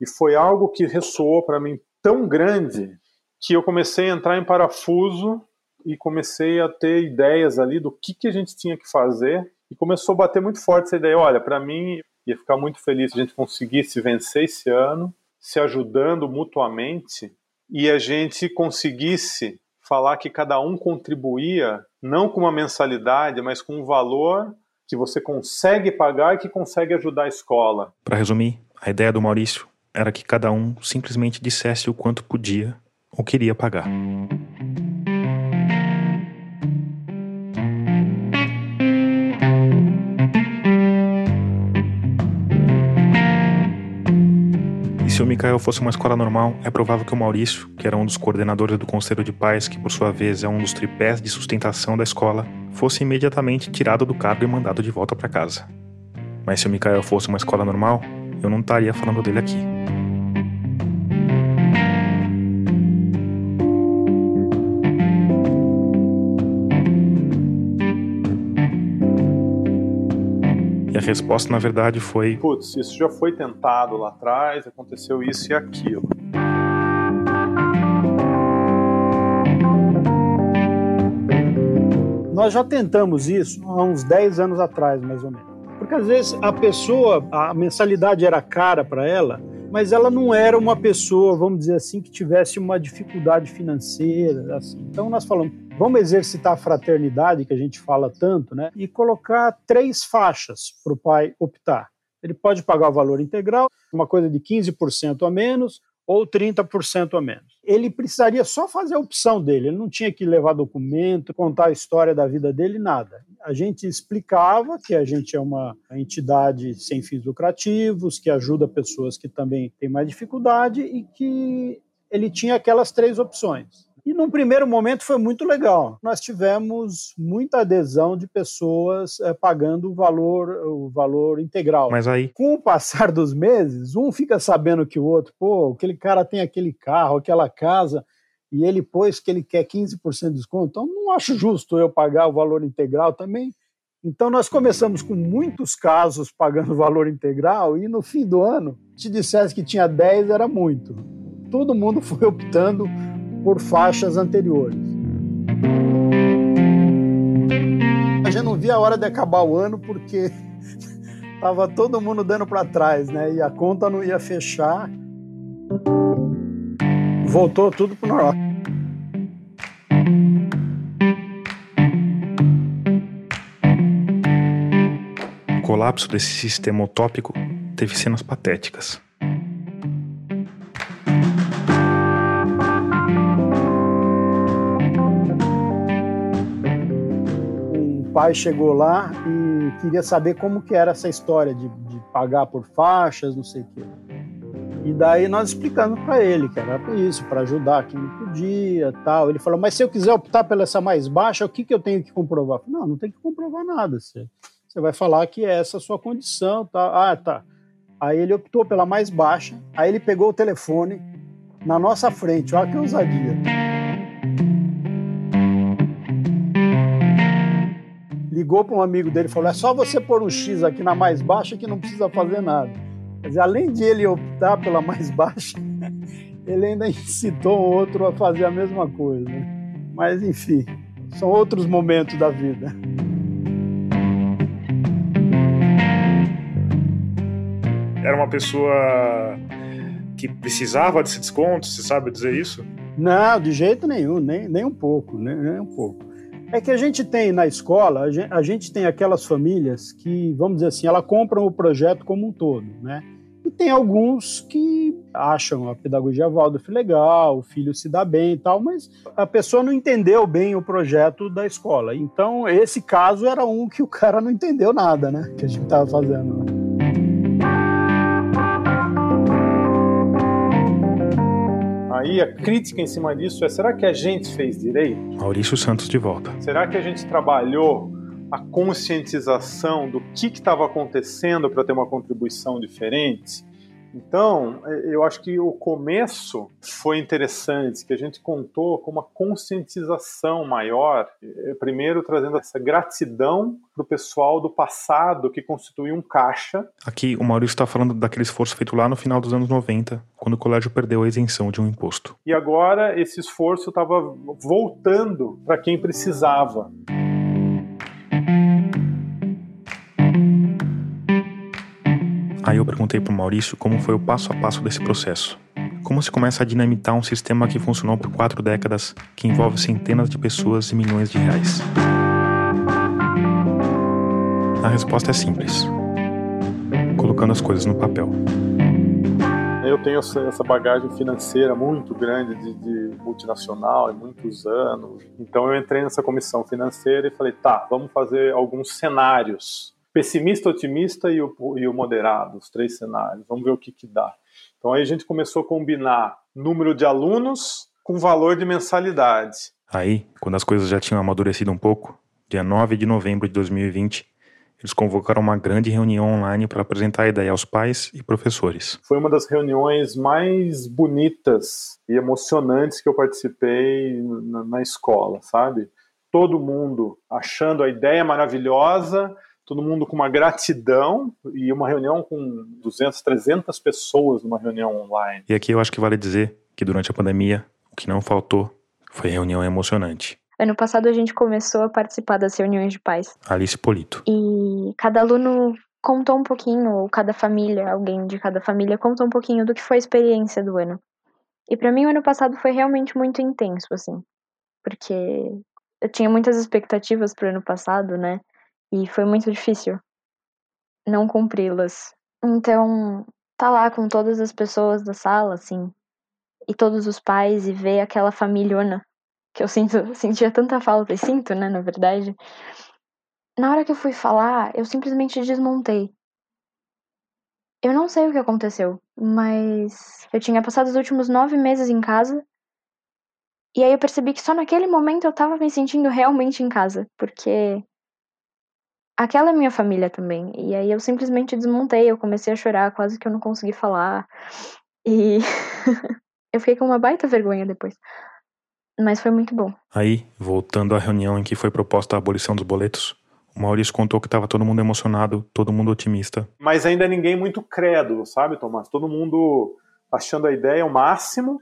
E foi algo que ressoou para mim tão grande que eu comecei a entrar em parafuso e comecei a ter ideias ali do que, que a gente tinha que fazer. E começou a bater muito forte essa ideia: olha, para mim, ia ficar muito feliz se a gente conseguisse vencer esse ano, se ajudando mutuamente e a gente conseguisse falar que cada um contribuía não com uma mensalidade, mas com um valor que você consegue pagar e que consegue ajudar a escola. Para resumir, a ideia do Maurício era que cada um simplesmente dissesse o quanto podia ou queria pagar. Se o Mikael fosse uma escola normal, é provável que o Maurício, que era um dos coordenadores do Conselho de Pais, que por sua vez é um dos tripés de sustentação da escola, fosse imediatamente tirado do cargo e mandado de volta para casa. Mas se o Mikael fosse uma escola normal, eu não estaria falando dele aqui. Resposta, na verdade, foi: Putz, isso já foi tentado lá atrás, aconteceu isso e aquilo. Nós já tentamos isso há uns 10 anos atrás, mais ou menos. Porque às vezes a pessoa, a mensalidade era cara para ela, mas ela não era uma pessoa, vamos dizer assim, que tivesse uma dificuldade financeira. Assim. Então nós falamos, vamos exercitar a fraternidade, que a gente fala tanto, né? E colocar três faixas para o pai optar. Ele pode pagar o valor integral, uma coisa de 15% a menos, ou 30% a menos. Ele precisaria só fazer a opção dele, ele não tinha que levar documento, contar a história da vida dele, nada. A gente explicava que a gente é uma entidade sem fins lucrativos, que ajuda pessoas que também têm mais dificuldade e que ele tinha aquelas três opções. E num primeiro momento foi muito legal. Nós tivemos muita adesão de pessoas é, pagando o valor, o valor integral. Mas aí. Com o passar dos meses, um fica sabendo que o outro, pô, aquele cara tem aquele carro, aquela casa, e ele pôs que ele quer 15% de desconto. Então não acho justo eu pagar o valor integral também. Então nós começamos com muitos casos pagando [laughs] o valor integral e no fim do ano, se dissesse que tinha 10 era muito. Todo mundo foi optando por faixas anteriores. A gente não via a hora de acabar o ano porque [laughs] tava todo mundo dando para trás, né? E a conta não ia fechar. Voltou tudo pro normal. O colapso desse sistema utópico teve cenas patéticas. Pai chegou lá e queria saber como que era essa história de, de pagar por faixas, não sei o quê. E daí nós explicamos para ele que era isso, para ajudar quem não podia, tal. Ele falou: "Mas se eu quiser optar pela essa mais baixa, o que que eu tenho que comprovar?" Não, não tem que comprovar nada. Você, você vai falar que é essa a sua condição, tá? Ah, tá. Aí ele optou pela mais baixa. Aí ele pegou o telefone na nossa frente. Olha que ousadia. Ligou para um amigo dele e falou: é só você pôr um X aqui na mais baixa que não precisa fazer nada. Quer dizer, além de ele optar pela mais baixa, [laughs] ele ainda incitou o outro a fazer a mesma coisa. Mas, enfim, são outros momentos da vida. Era uma pessoa que precisava desse desconto, você sabe dizer isso? Não, de jeito nenhum, nem, nem um pouco, nem, nem um pouco. É que a gente tem na escola, a gente, a gente, tem aquelas famílias que, vamos dizer assim, ela compram o projeto como um todo, né? E tem alguns que acham a pedagogia Waldorf legal, o filho se dá bem e tal, mas a pessoa não entendeu bem o projeto da escola. Então, esse caso era um que o cara não entendeu nada, né? Que a gente estava fazendo. Aí a crítica em cima disso é: será que a gente fez direito? Maurício Santos de volta. Será que a gente trabalhou a conscientização do que estava acontecendo para ter uma contribuição diferente? Então, é, eu acho que o começo foi interessante, que a gente contou com uma conscientização maior, é, primeiro trazendo essa gratidão para o pessoal do passado que constituiu um caixa. Aqui o Maurício está falando daquele esforço feito lá no final dos anos 90, quando o colégio perdeu a isenção de um imposto. E agora esse esforço estava voltando para quem precisava. Aí eu perguntei para o Maurício como foi o passo a passo desse processo. Como se começa a dinamitar um sistema que funcionou por quatro décadas, que envolve centenas de pessoas e milhões de reais? A resposta é simples: colocando as coisas no papel. Eu tenho essa bagagem financeira muito grande de, de multinacional, há muitos anos. Então eu entrei nessa comissão financeira e falei: tá, vamos fazer alguns cenários pessimista, otimista e o, e o moderado, os três cenários. Vamos ver o que, que dá. Então aí a gente começou a combinar número de alunos com valor de mensalidade. Aí, quando as coisas já tinham amadurecido um pouco, dia 9 de novembro de 2020, eles convocaram uma grande reunião online para apresentar a ideia aos pais e professores. Foi uma das reuniões mais bonitas e emocionantes que eu participei na, na escola, sabe? Todo mundo achando a ideia maravilhosa, todo mundo com uma gratidão e uma reunião com 200, 300 pessoas numa reunião online. E aqui eu acho que vale dizer que durante a pandemia, o que não faltou foi reunião emocionante. Ano passado a gente começou a participar das reuniões de pais. Alice Polito. E cada aluno contou um pouquinho, ou cada família, alguém de cada família contou um pouquinho do que foi a experiência do ano. E para mim o ano passado foi realmente muito intenso, assim, porque eu tinha muitas expectativas pro ano passado, né? E foi muito difícil não cumpri-las. Então, tá lá com todas as pessoas da sala, assim, e todos os pais, e ver aquela famíliona que eu sinto, [laughs] sentia tanta falta, e sinto, né, na verdade. Na hora que eu fui falar, eu simplesmente desmontei. Eu não sei o que aconteceu, mas eu tinha passado os últimos nove meses em casa. E aí eu percebi que só naquele momento eu tava me sentindo realmente em casa, porque aquela é minha família também. E aí eu simplesmente desmontei, eu comecei a chorar, quase que eu não consegui falar. E [laughs] eu fiquei com uma baita vergonha depois. Mas foi muito bom. Aí, voltando à reunião em que foi proposta a abolição dos boletos, o Maurício contou que estava todo mundo emocionado, todo mundo otimista. Mas ainda ninguém muito crédulo, sabe, Tomás? Todo mundo achando a ideia o máximo,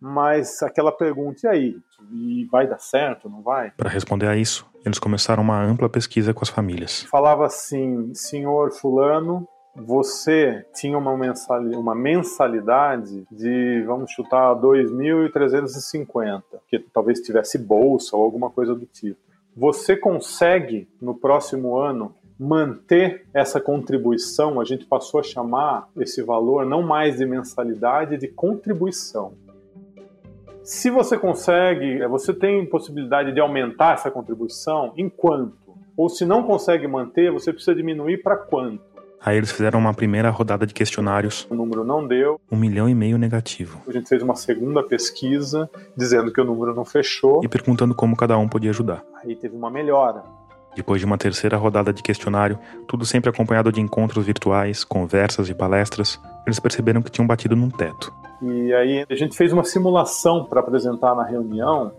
mas aquela pergunta, e aí? E vai dar certo, não vai? Para responder a isso, eles começaram uma ampla pesquisa com as famílias. Falava assim, senhor fulano, você tinha uma mensalidade, uma mensalidade de, vamos chutar, 2.350, que talvez tivesse bolsa ou alguma coisa do tipo. Você consegue, no próximo ano, manter essa contribuição? A gente passou a chamar esse valor não mais de mensalidade, de contribuição. Se você consegue, você tem possibilidade de aumentar essa contribuição em quanto? Ou se não consegue manter, você precisa diminuir para quanto? Aí eles fizeram uma primeira rodada de questionários. O número não deu. Um milhão e meio negativo. A gente fez uma segunda pesquisa dizendo que o número não fechou. E perguntando como cada um podia ajudar. Aí teve uma melhora. Depois de uma terceira rodada de questionário, tudo sempre acompanhado de encontros virtuais, conversas e palestras, eles perceberam que tinham batido num teto. E aí a gente fez uma simulação para apresentar na reunião.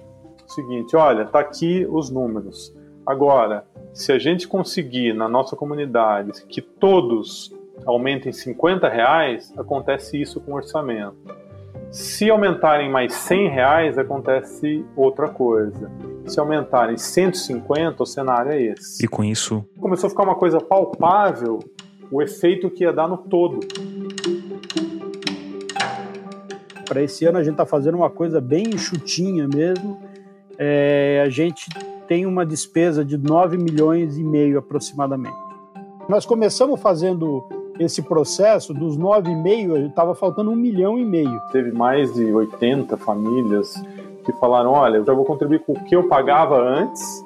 O seguinte, olha, tá aqui os números. Agora, se a gente conseguir na nossa comunidade que todos aumentem 50 reais, acontece isso com o orçamento. Se aumentarem mais 100 reais, acontece outra coisa. Se aumentarem 150, o cenário é esse. E com isso. Começou a ficar uma coisa palpável o efeito que ia dar no todo. Para esse ano a gente está fazendo uma coisa bem enxutinha mesmo. É, a gente tem uma despesa de 9 milhões e meio aproximadamente. Nós começamos fazendo esse processo dos 9,5, estava faltando um milhão e meio. Teve mais de 80 famílias que falaram: olha, eu já vou contribuir com o que eu pagava antes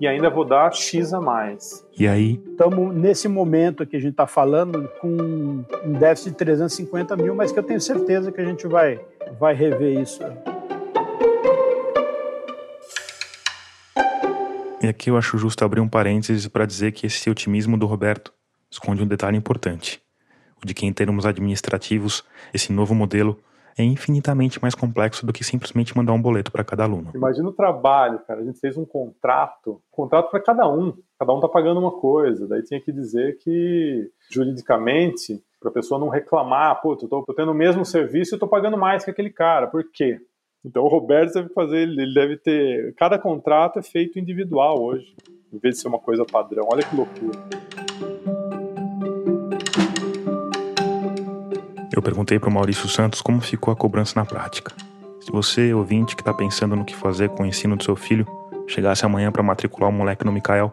e ainda vou dar X a mais. E aí? Estamos nesse momento que a gente está falando com um déficit de 350 mil, mas que eu tenho certeza que a gente vai, vai rever isso. E aqui eu acho justo abrir um parênteses para dizer que esse otimismo do Roberto esconde um detalhe importante: o de que, em termos administrativos, esse novo modelo é infinitamente mais complexo do que simplesmente mandar um boleto para cada aluno. Imagina o trabalho, cara. A gente fez um contrato, um contrato para cada um. Cada um tá pagando uma coisa. Daí tinha que dizer que, juridicamente, para a pessoa não reclamar, pô, eu tô, tô tendo o mesmo serviço e tô pagando mais que aquele cara. Por quê? Então o Roberto deve fazer, ele deve ter. Cada contrato é feito individual hoje, em vez de ser uma coisa padrão. Olha que loucura. Eu perguntei para o Maurício Santos como ficou a cobrança na prática. Se você, ouvinte, que está pensando no que fazer com o ensino do seu filho, chegasse amanhã para matricular o moleque no Micael,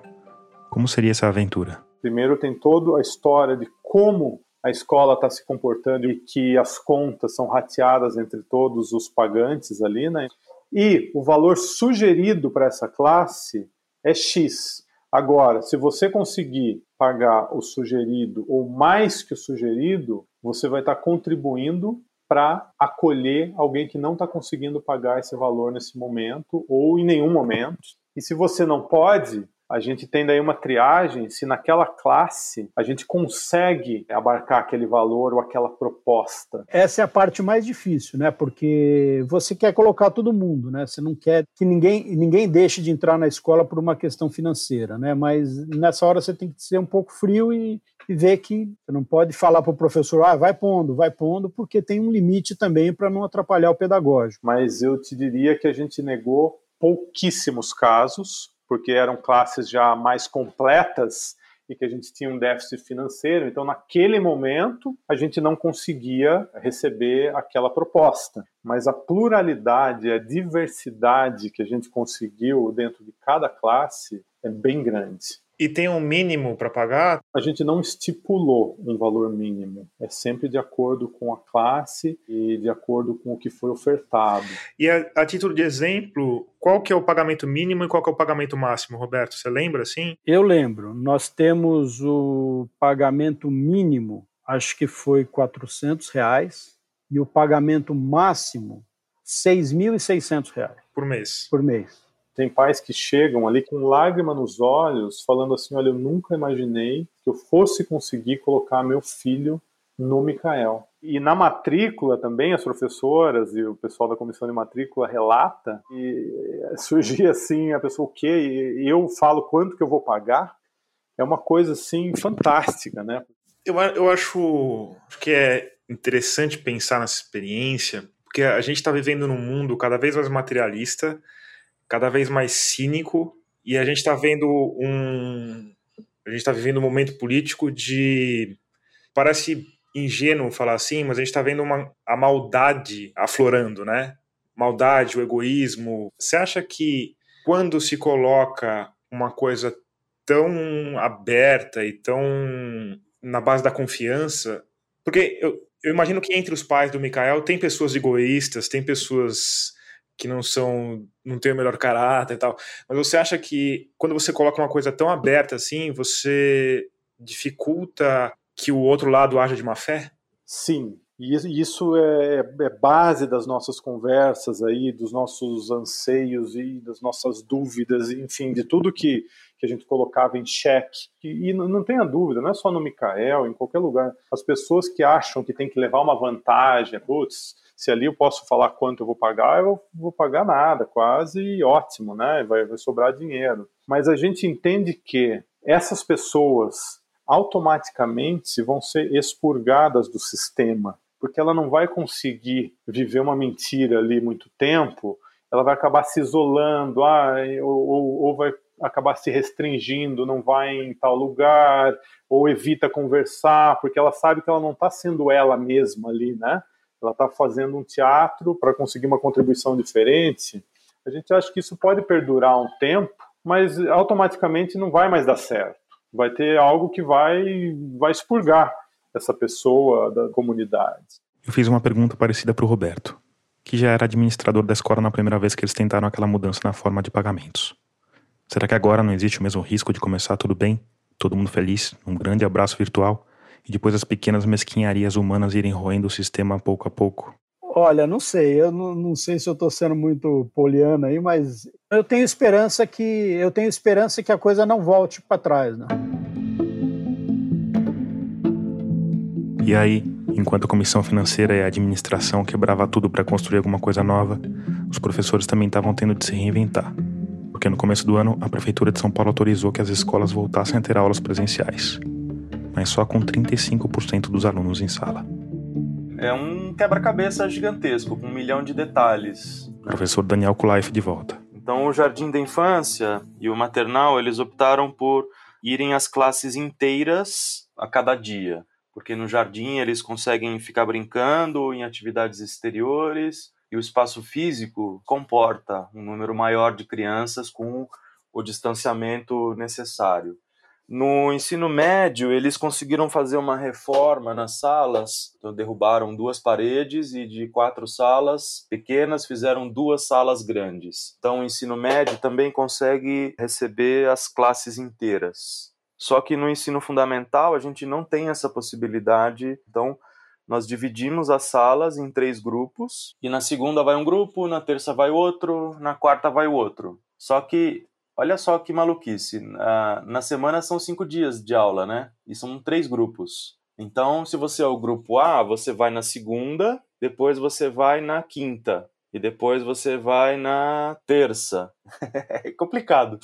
como seria essa aventura? Primeiro tem toda a história de como a escola está se comportando e que as contas são rateadas entre todos os pagantes ali, né? E o valor sugerido para essa classe é X. Agora, se você conseguir pagar o sugerido ou mais que o sugerido, você vai estar contribuindo para acolher alguém que não está conseguindo pagar esse valor nesse momento ou em nenhum momento. E se você não pode, a gente tem daí uma triagem se naquela classe a gente consegue abarcar aquele valor ou aquela proposta. Essa é a parte mais difícil, né? Porque você quer colocar todo mundo, né? Você não quer que ninguém, ninguém deixe de entrar na escola por uma questão financeira, né? Mas nessa hora você tem que ser um pouco frio e, e ver que você não pode falar para o professor, ah, vai pondo, vai pondo, porque tem um limite também para não atrapalhar o pedagógico. Mas eu te diria que a gente negou pouquíssimos casos porque eram classes já mais completas e que a gente tinha um déficit financeiro. Então, naquele momento, a gente não conseguia receber aquela proposta. Mas a pluralidade, a diversidade que a gente conseguiu dentro de cada classe é bem grande. E tem um mínimo para pagar? A gente não estipulou um valor mínimo. É sempre de acordo com a classe e de acordo com o que foi ofertado. E a, a título de exemplo, qual que é o pagamento mínimo e qual que é o pagamento máximo, Roberto? Você lembra assim? Eu lembro. Nós temos o pagamento mínimo, acho que foi 400 reais, e o pagamento máximo, 6.600 reais. Por mês? Por mês. Tem pais que chegam ali com lágrima nos olhos, falando assim: Olha, eu nunca imaginei que eu fosse conseguir colocar meu filho no Micael. E na matrícula também, as professoras e o pessoal da comissão de matrícula relata e surgia assim, a pessoa o quê? E eu falo quanto que eu vou pagar. É uma coisa assim fantástica, né? Eu, eu acho que é interessante pensar nessa experiência, porque a gente está vivendo num mundo cada vez mais materialista, cada vez mais cínico e a gente está vendo um a gente está vivendo um momento político de parece ingênuo falar assim, mas a gente está vendo uma, a maldade aflorando, né? Maldade, o egoísmo. Você acha que quando se coloca uma coisa tão aberta e tão na base da confiança, porque eu, eu imagino que entre os pais do Mikael tem pessoas egoístas, tem pessoas que não são, não têm o melhor caráter e tal. Mas você acha que quando você coloca uma coisa tão aberta assim, você dificulta que o outro lado haja de má fé? Sim, e isso é, é, base das nossas conversas aí, dos nossos anseios e das nossas dúvidas, enfim, de tudo que, que a gente colocava em xeque. E, e não tenha dúvida, não é só no Micael, em qualquer lugar. As pessoas que acham que tem que levar uma vantagem, putz, se ali eu posso falar quanto eu vou pagar, eu vou pagar nada, quase ótimo, né? Vai, vai sobrar dinheiro. Mas a gente entende que essas pessoas automaticamente vão ser expurgadas do sistema, porque ela não vai conseguir viver uma mentira ali muito tempo ela vai acabar se isolando, ah, ou, ou vai acabar se restringindo, não vai em tal lugar, ou evita conversar, porque ela sabe que ela não está sendo ela mesma ali, né? Ela está fazendo um teatro para conseguir uma contribuição diferente. A gente acha que isso pode perdurar um tempo, mas automaticamente não vai mais dar certo. Vai ter algo que vai, vai expurgar essa pessoa da comunidade. Eu fiz uma pergunta parecida para o Roberto, que já era administrador da escola na primeira vez que eles tentaram aquela mudança na forma de pagamentos. Será que agora não existe o mesmo risco de começar tudo bem, todo mundo feliz, um grande abraço virtual, e depois as pequenas mesquinharias humanas irem roendo o sistema pouco a pouco? Olha, não sei, eu não, não sei se eu estou sendo muito poliana aí, mas eu tenho esperança que eu tenho esperança que a coisa não volte para trás, né? E aí, enquanto a comissão financeira e a administração quebrava tudo para construir alguma coisa nova, os professores também estavam tendo de se reinventar porque no começo do ano a Prefeitura de São Paulo autorizou que as escolas voltassem a ter aulas presenciais, mas só com 35% dos alunos em sala. É um quebra-cabeça gigantesco, com um milhão de detalhes. Professor Daniel Kulaif de volta. Então, o Jardim da Infância e o Maternal, eles optaram por irem às classes inteiras a cada dia, porque no jardim eles conseguem ficar brincando em atividades exteriores, e o espaço físico comporta um número maior de crianças com o distanciamento necessário. No ensino médio, eles conseguiram fazer uma reforma nas salas, então derrubaram duas paredes e de quatro salas pequenas fizeram duas salas grandes. Então, o ensino médio também consegue receber as classes inteiras. Só que no ensino fundamental a gente não tem essa possibilidade, então nós dividimos as salas em três grupos e na segunda vai um grupo, na terça vai outro, na quarta vai outro. Só que, olha só que maluquice, na semana são cinco dias de aula, né? E são três grupos. Então, se você é o grupo A, você vai na segunda, depois você vai na quinta, e depois você vai na terça. [laughs] é complicado.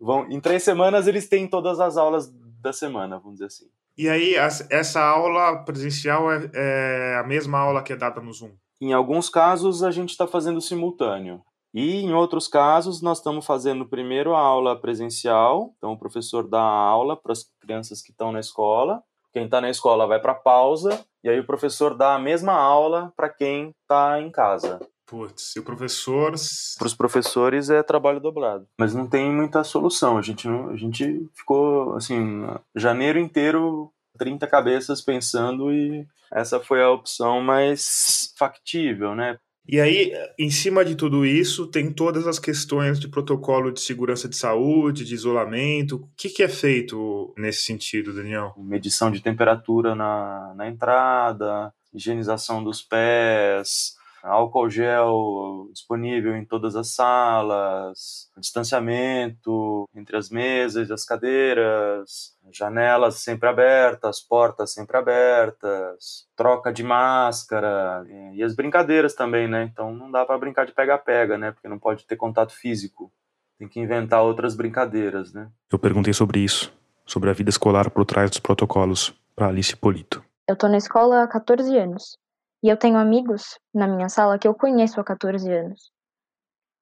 Vão, em três semanas eles têm todas as aulas da semana, vamos dizer assim. E aí, essa aula presencial é, é a mesma aula que é dada no Zoom? Em alguns casos, a gente está fazendo simultâneo. E em outros casos, nós estamos fazendo primeiro a aula presencial, então o professor dá a aula para as crianças que estão na escola. Quem está na escola vai para pausa, e aí o professor dá a mesma aula para quem está em casa. Putz, e o professor. Para os professores é trabalho dobrado. Mas não tem muita solução. A gente, não, a gente ficou, assim, janeiro inteiro, 30 cabeças pensando e essa foi a opção mais factível, né? E aí, em cima de tudo isso, tem todas as questões de protocolo de segurança de saúde, de isolamento. O que, que é feito nesse sentido, Daniel? Medição de temperatura na, na entrada, higienização dos pés, álcool gel disponível em todas as salas, distanciamento entre as mesas e as cadeiras, janelas sempre abertas, portas sempre abertas, troca de máscara e as brincadeiras também, né? Então não dá para brincar de pega-pega, né? Porque não pode ter contato físico. Tem que inventar outras brincadeiras, né? Eu perguntei sobre isso, sobre a vida escolar por trás dos protocolos, para Alice Polito. Eu tô na escola há 14 anos. E eu tenho amigos na minha sala que eu conheço há 14 anos.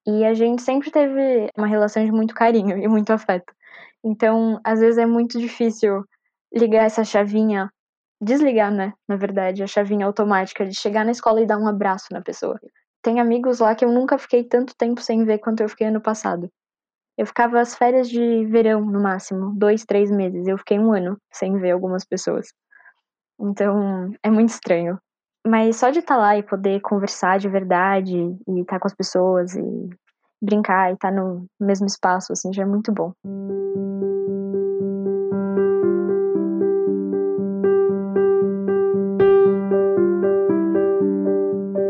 E a gente sempre teve uma relação de muito carinho [laughs] e muito afeto. Então, às vezes é muito difícil ligar essa chavinha, desligar, né? Na verdade, a chavinha automática de chegar na escola e dar um abraço na pessoa. Tem amigos lá que eu nunca fiquei tanto tempo sem ver quanto eu fiquei ano passado. Eu ficava as férias de verão, no máximo, dois, três meses. Eu fiquei um ano sem ver algumas pessoas. Então, é muito estranho. Mas só de estar tá lá e poder conversar de verdade e estar tá com as pessoas e brincar e estar tá no mesmo espaço, assim, já é muito bom.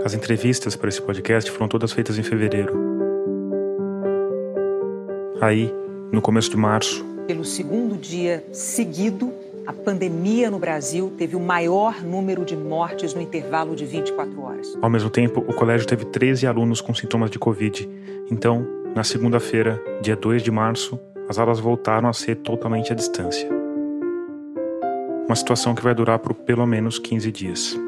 As entrevistas para esse podcast foram todas feitas em fevereiro. Aí, no começo de março, pelo segundo dia seguido, a pandemia no Brasil teve o maior número de mortes no intervalo de 24 horas. Ao mesmo tempo, o colégio teve 13 alunos com sintomas de Covid. Então, na segunda-feira, dia 2 de março, as aulas voltaram a ser totalmente à distância. Uma situação que vai durar por pelo menos 15 dias.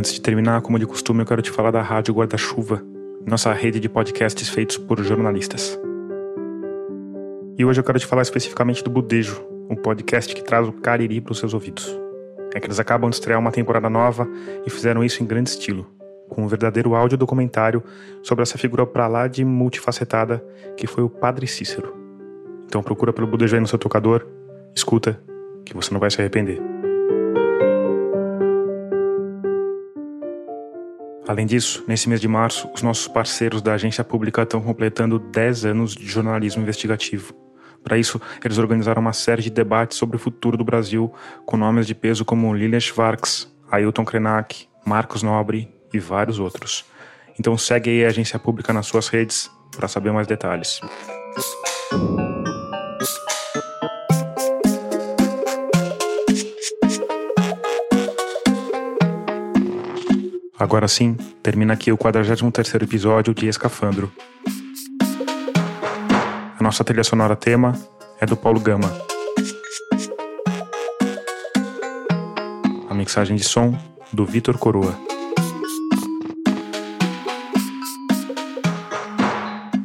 Antes de terminar, como de costume, eu quero te falar da Rádio Guarda-Chuva, nossa rede de podcasts feitos por jornalistas. E hoje eu quero te falar especificamente do Budejo, um podcast que traz o Cariri para os seus ouvidos. É que eles acabam de estrear uma temporada nova e fizeram isso em grande estilo, com um verdadeiro áudio documentário sobre essa figura pra lá de multifacetada que foi o Padre Cícero. Então procura pelo Budejo aí no seu tocador, escuta, que você não vai se arrepender. Além disso, nesse mês de março, os nossos parceiros da agência pública estão completando 10 anos de jornalismo investigativo. Para isso, eles organizaram uma série de debates sobre o futuro do Brasil, com nomes de peso como Lilian Schwartz, Ailton Krenak, Marcos Nobre e vários outros. Então segue aí a agência pública nas suas redes para saber mais detalhes. Agora sim, termina aqui o 43º episódio de Escafandro. A nossa trilha sonora tema é do Paulo Gama. A mixagem de som do Vitor Coroa.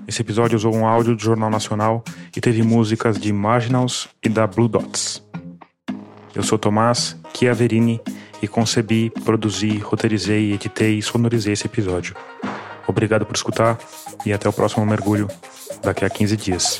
Esse episódio usou um áudio do Jornal Nacional e teve músicas de Marginals e da Blue Dots. Eu sou Tomás Chiaverini e concebi, produzi, roteirizei, editei e sonorizei esse episódio. Obrigado por escutar e até o próximo mergulho daqui a 15 dias.